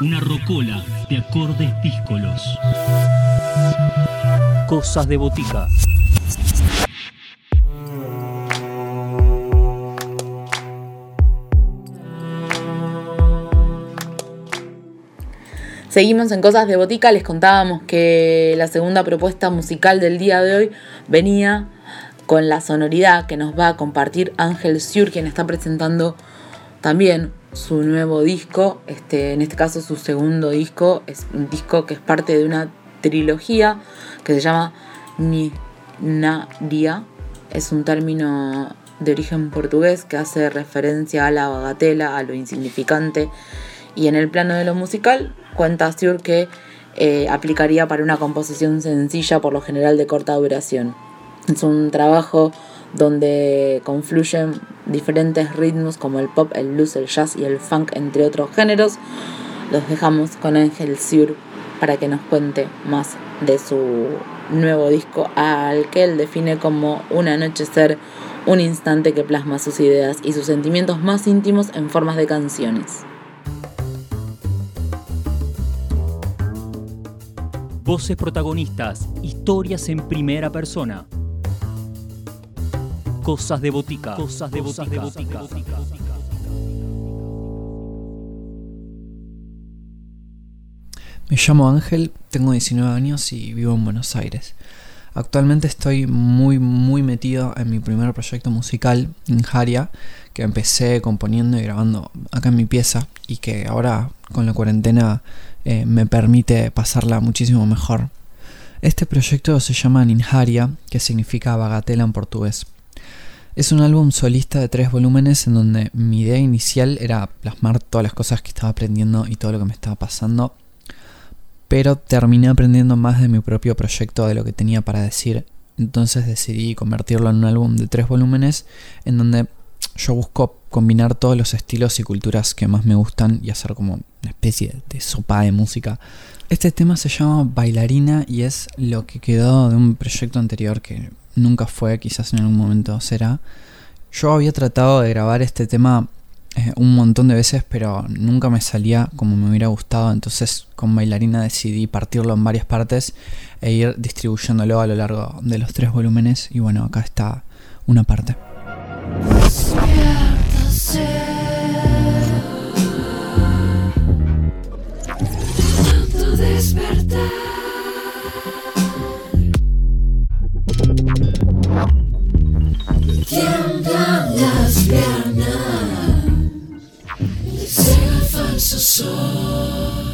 Una rocola de acordes díscolos. Cosas de botica. Seguimos en Cosas de Botica, les contábamos que la segunda propuesta musical del día de hoy venía con la sonoridad que nos va a compartir Ángel Sur, quien está presentando también su nuevo disco, este, en este caso su segundo disco, es un disco que es parte de una trilogía que se llama Ni Nadia, es un término de origen portugués que hace referencia a la bagatela, a lo insignificante, y en el plano de lo musical cuenta Sur que eh, aplicaría para una composición sencilla, por lo general de corta duración. Es un trabajo donde confluyen diferentes ritmos como el pop, el blues, el jazz y el funk, entre otros géneros. Los dejamos con Ángel Sur para que nos cuente más de su nuevo disco, al que él define como un anochecer, un instante que plasma sus ideas y sus sentimientos más íntimos en formas de canciones. Voces protagonistas, historias en primera persona. Cosas de botica. Cosas de botica. Me llamo Ángel, tengo 19 años y vivo en Buenos Aires. Actualmente estoy muy muy metido en mi primer proyecto musical, Injaria, que empecé componiendo y grabando acá en mi pieza y que ahora con la cuarentena eh, me permite pasarla muchísimo mejor. Este proyecto se llama Ninjaria, que significa bagatela en portugués. Es un álbum solista de tres volúmenes en donde mi idea inicial era plasmar todas las cosas que estaba aprendiendo y todo lo que me estaba pasando, pero terminé aprendiendo más de mi propio proyecto de lo que tenía para decir, entonces decidí convertirlo en un álbum de tres volúmenes en donde yo busco combinar todos los estilos y culturas que más me gustan y hacer como una especie de sopa de música. Este tema se llama Bailarina y es lo que quedó de un proyecto anterior que nunca fue, quizás en algún momento será. Yo había tratado de grabar este tema eh, un montón de veces, pero nunca me salía como me hubiera gustado. Entonces, con Bailarina decidí partirlo en varias partes e ir distribuyéndolo a lo largo de los tres volúmenes. Y bueno, acá está una parte. Tiemblan las piernas. El falso sol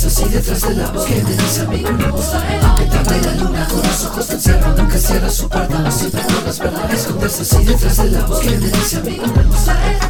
Esconderse así detrás de la voz que me dice a mí con hermosa Aunque te hable la luna con los ojos te encierra, nunca cierres su no siempre podrás verla. Esconderse así detrás de la voz que me dice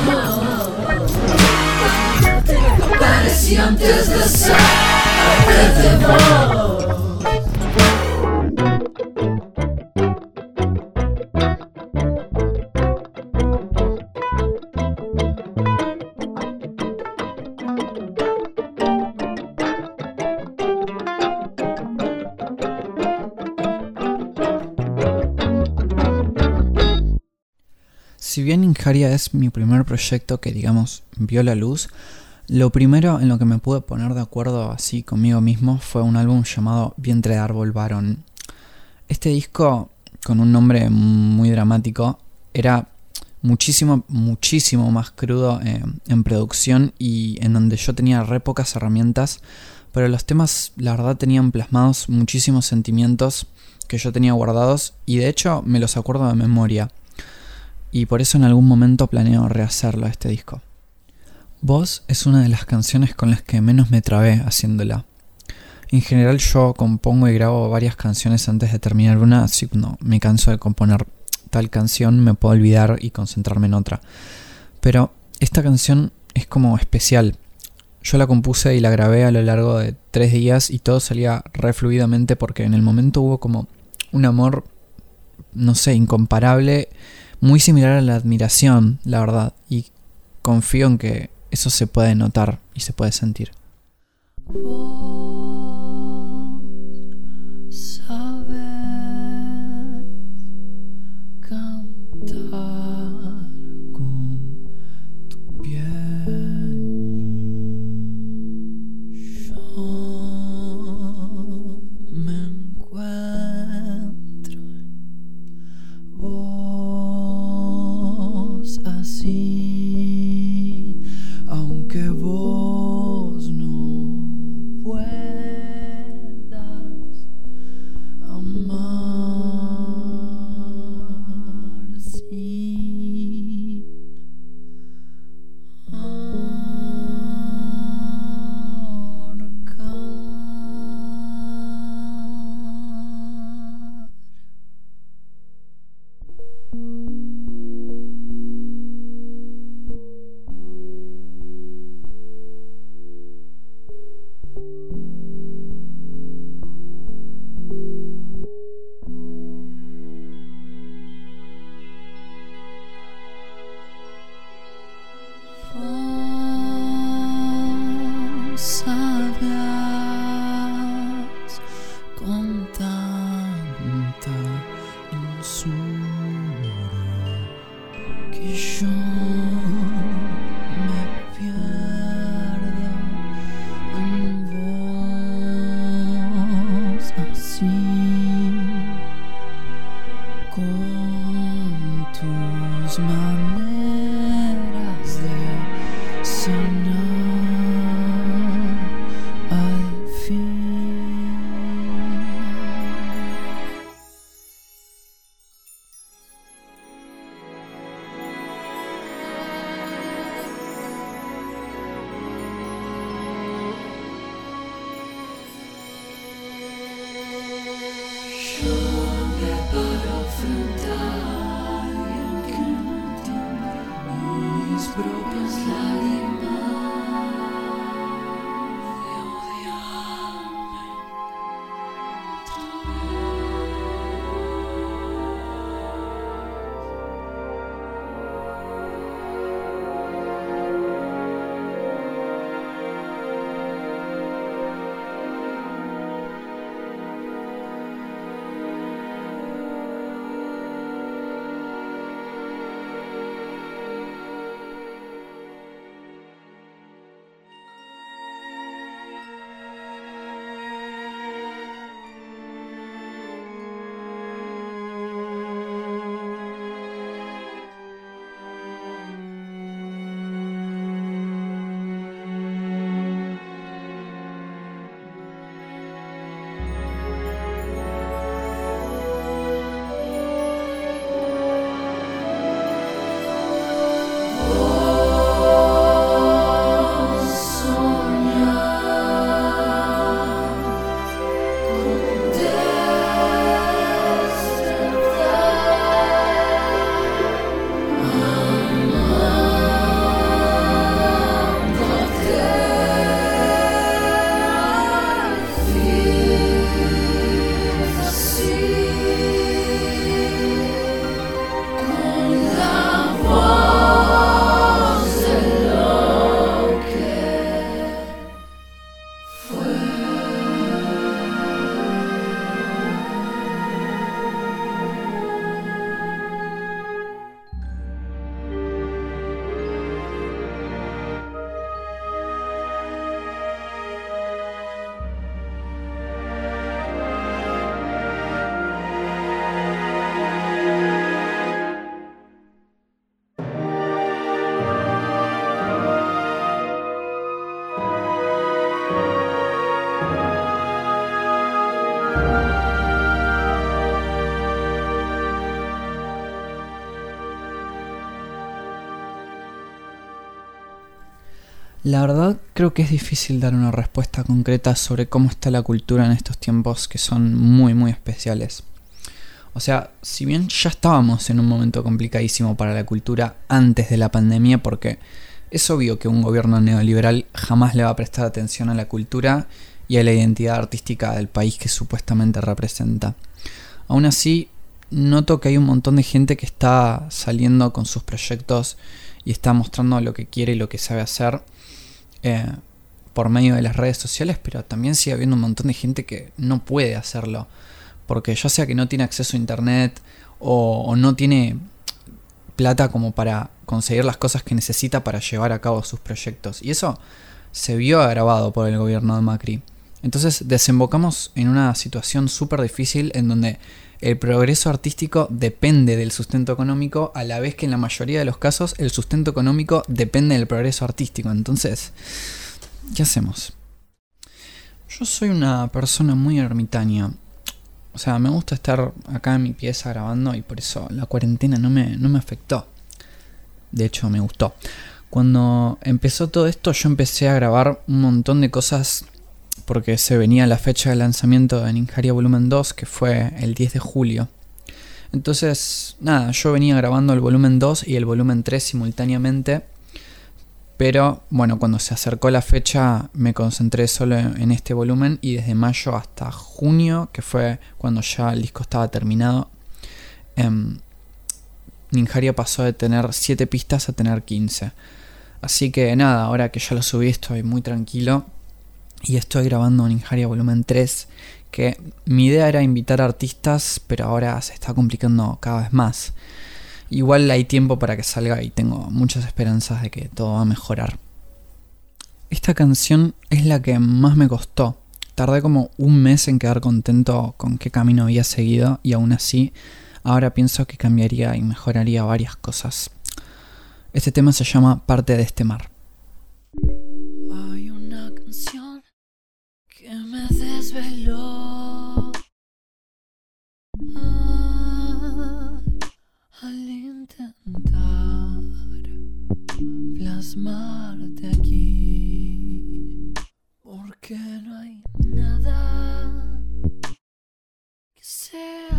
Es mi primer proyecto que digamos vio la luz, lo primero en lo que me pude poner de acuerdo así conmigo mismo fue un álbum llamado Vientre de Árbol Varón. Este disco, con un nombre muy dramático, era muchísimo, muchísimo más crudo eh, en producción y en donde yo tenía re pocas herramientas, pero los temas la verdad tenían plasmados muchísimos sentimientos que yo tenía guardados y de hecho me los acuerdo de memoria y por eso en algún momento planeo rehacerlo a este disco. Voz es una de las canciones con las que menos me trabé haciéndola. En general yo compongo y grabo varias canciones antes de terminar una, así no me canso de componer tal canción me puedo olvidar y concentrarme en otra. Pero esta canción es como especial. Yo la compuse y la grabé a lo largo de tres días y todo salía re fluidamente porque en el momento hubo como un amor, no sé, incomparable muy similar a la admiración, la verdad, y confío en que eso se puede notar y se puede sentir. La verdad creo que es difícil dar una respuesta concreta sobre cómo está la cultura en estos tiempos que son muy muy especiales. O sea, si bien ya estábamos en un momento complicadísimo para la cultura antes de la pandemia, porque es obvio que un gobierno neoliberal jamás le va a prestar atención a la cultura y a la identidad artística del país que supuestamente representa. Aún así, noto que hay un montón de gente que está saliendo con sus proyectos y está mostrando lo que quiere y lo que sabe hacer eh, por medio de las redes sociales, pero también sigue habiendo un montón de gente que no puede hacerlo. Porque ya sea que no tiene acceso a internet o, o no tiene plata como para conseguir las cosas que necesita para llevar a cabo sus proyectos. Y eso se vio agravado por el gobierno de Macri. Entonces desembocamos en una situación súper difícil en donde el progreso artístico depende del sustento económico, a la vez que en la mayoría de los casos el sustento económico depende del progreso artístico. Entonces, ¿qué hacemos? Yo soy una persona muy ermitaña. O sea, me gusta estar acá en mi pieza grabando y por eso la cuarentena no me, no me afectó. De hecho, me gustó. Cuando empezó todo esto, yo empecé a grabar un montón de cosas porque se venía la fecha de lanzamiento de Ninjaria Volumen 2, que fue el 10 de julio. Entonces, nada, yo venía grabando el volumen 2 y el volumen 3 simultáneamente. Pero bueno, cuando se acercó la fecha me concentré solo en este volumen y desde mayo hasta junio, que fue cuando ya el disco estaba terminado, em, Ninjaria pasó de tener 7 pistas a tener 15. Así que nada, ahora que ya lo subí estoy muy tranquilo y estoy grabando en Volumen 3, que mi idea era invitar artistas, pero ahora se está complicando cada vez más. Igual hay tiempo para que salga y tengo muchas esperanzas de que todo va a mejorar. Esta canción es la que más me costó. Tardé como un mes en quedar contento con qué camino había seguido y aún así ahora pienso que cambiaría y mejoraría varias cosas. Este tema se llama Parte de este mar. Hay una canción intentar plasmarte aquí, porque no hay nada que sea.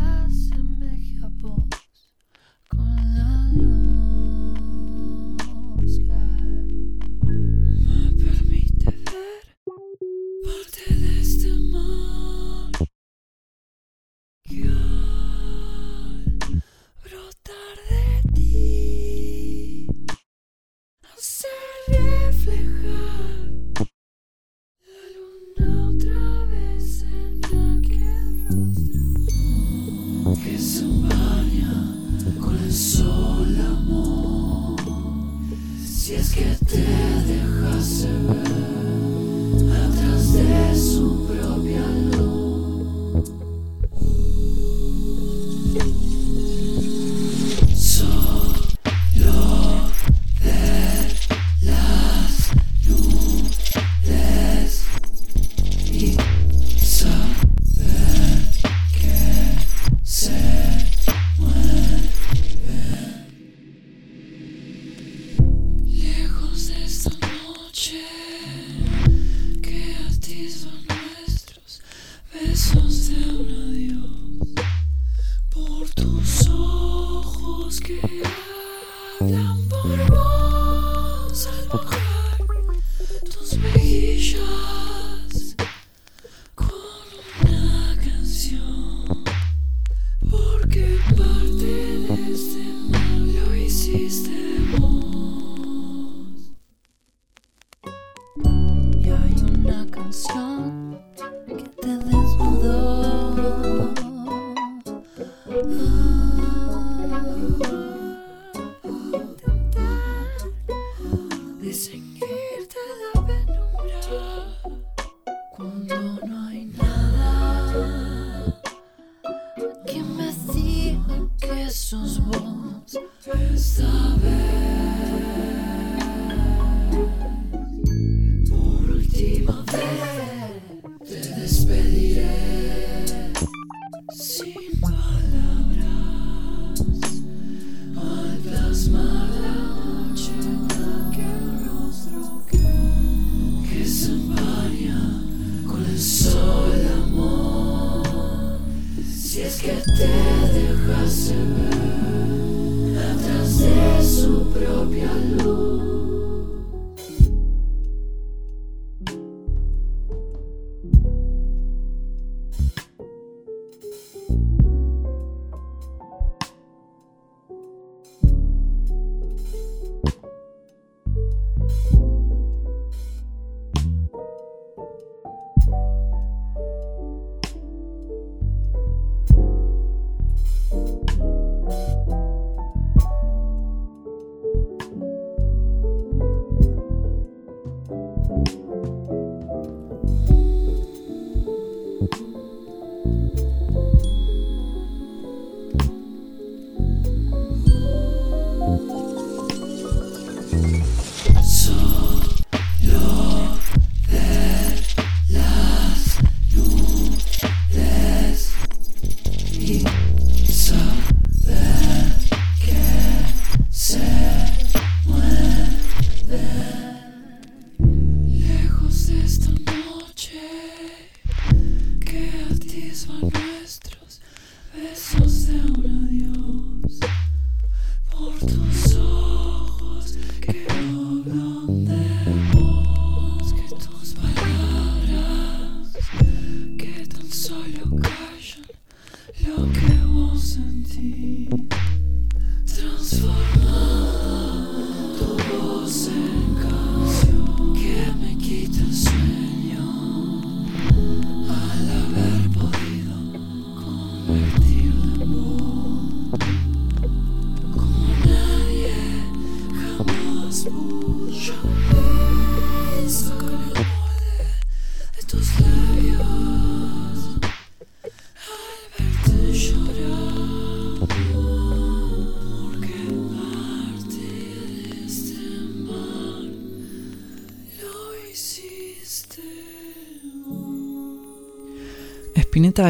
summer.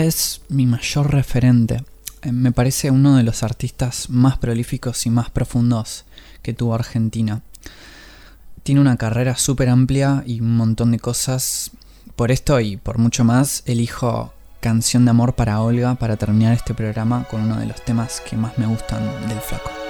Es mi mayor referente. Eh, me parece uno de los artistas más prolíficos y más profundos que tuvo Argentina. Tiene una carrera súper amplia y un montón de cosas. Por esto y por mucho más, elijo Canción de Amor para Olga para terminar este programa con uno de los temas que más me gustan del flaco.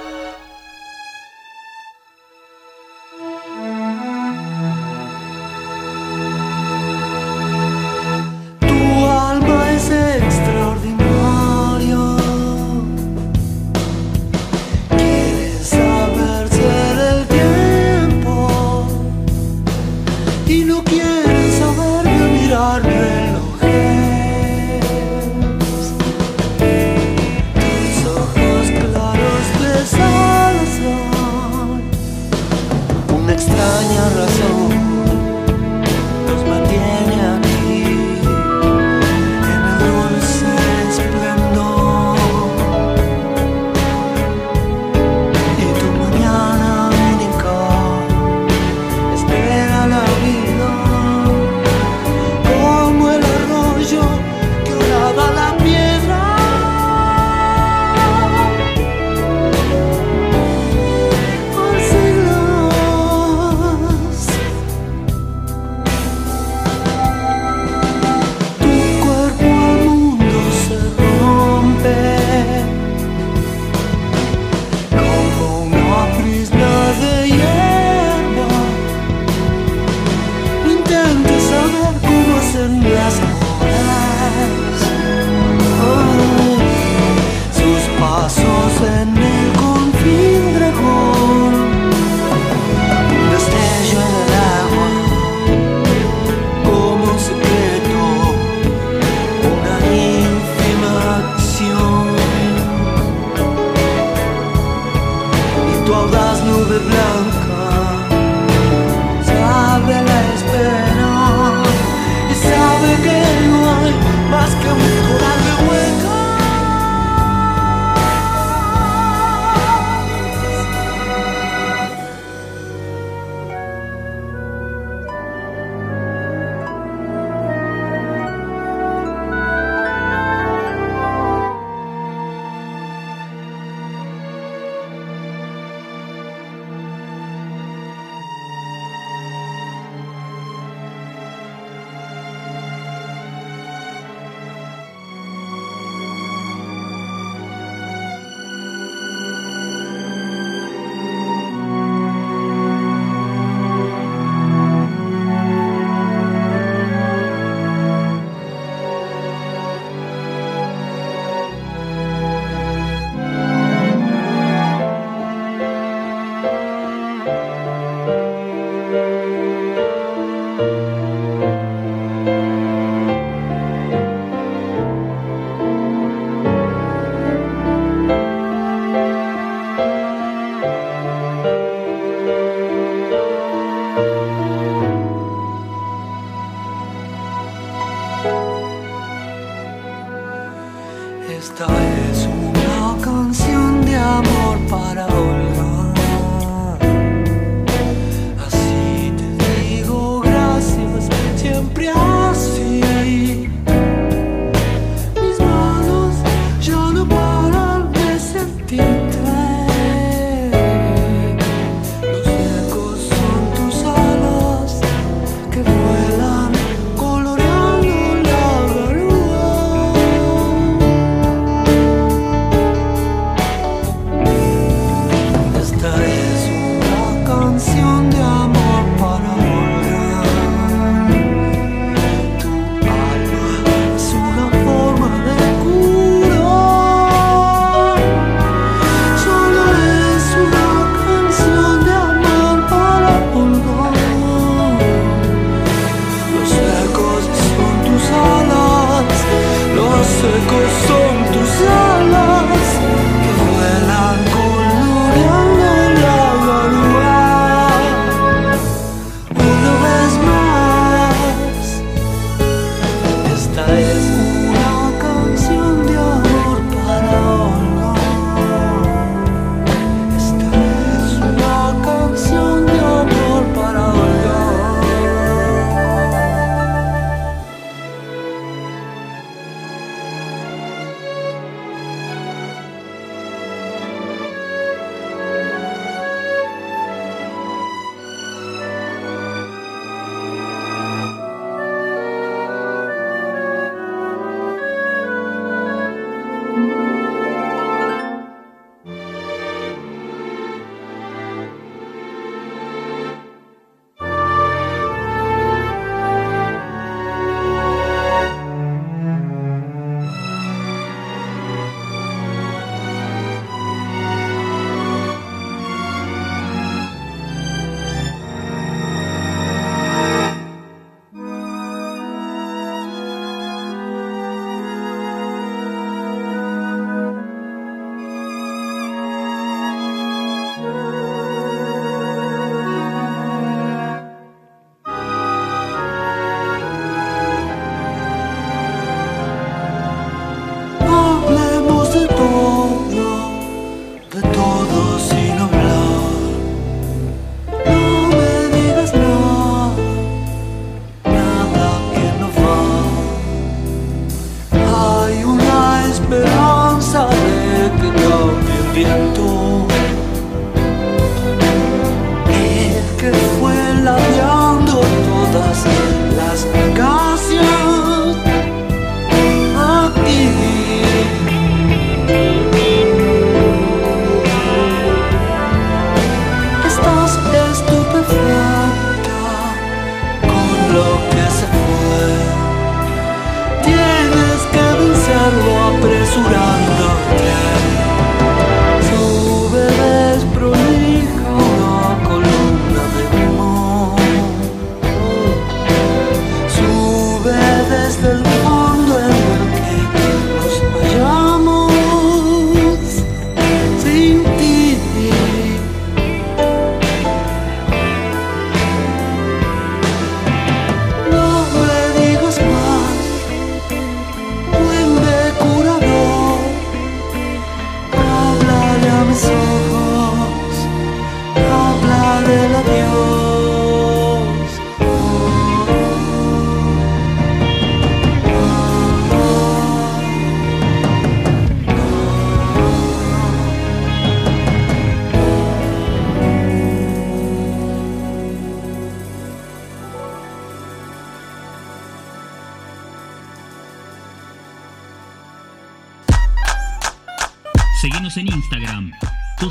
secos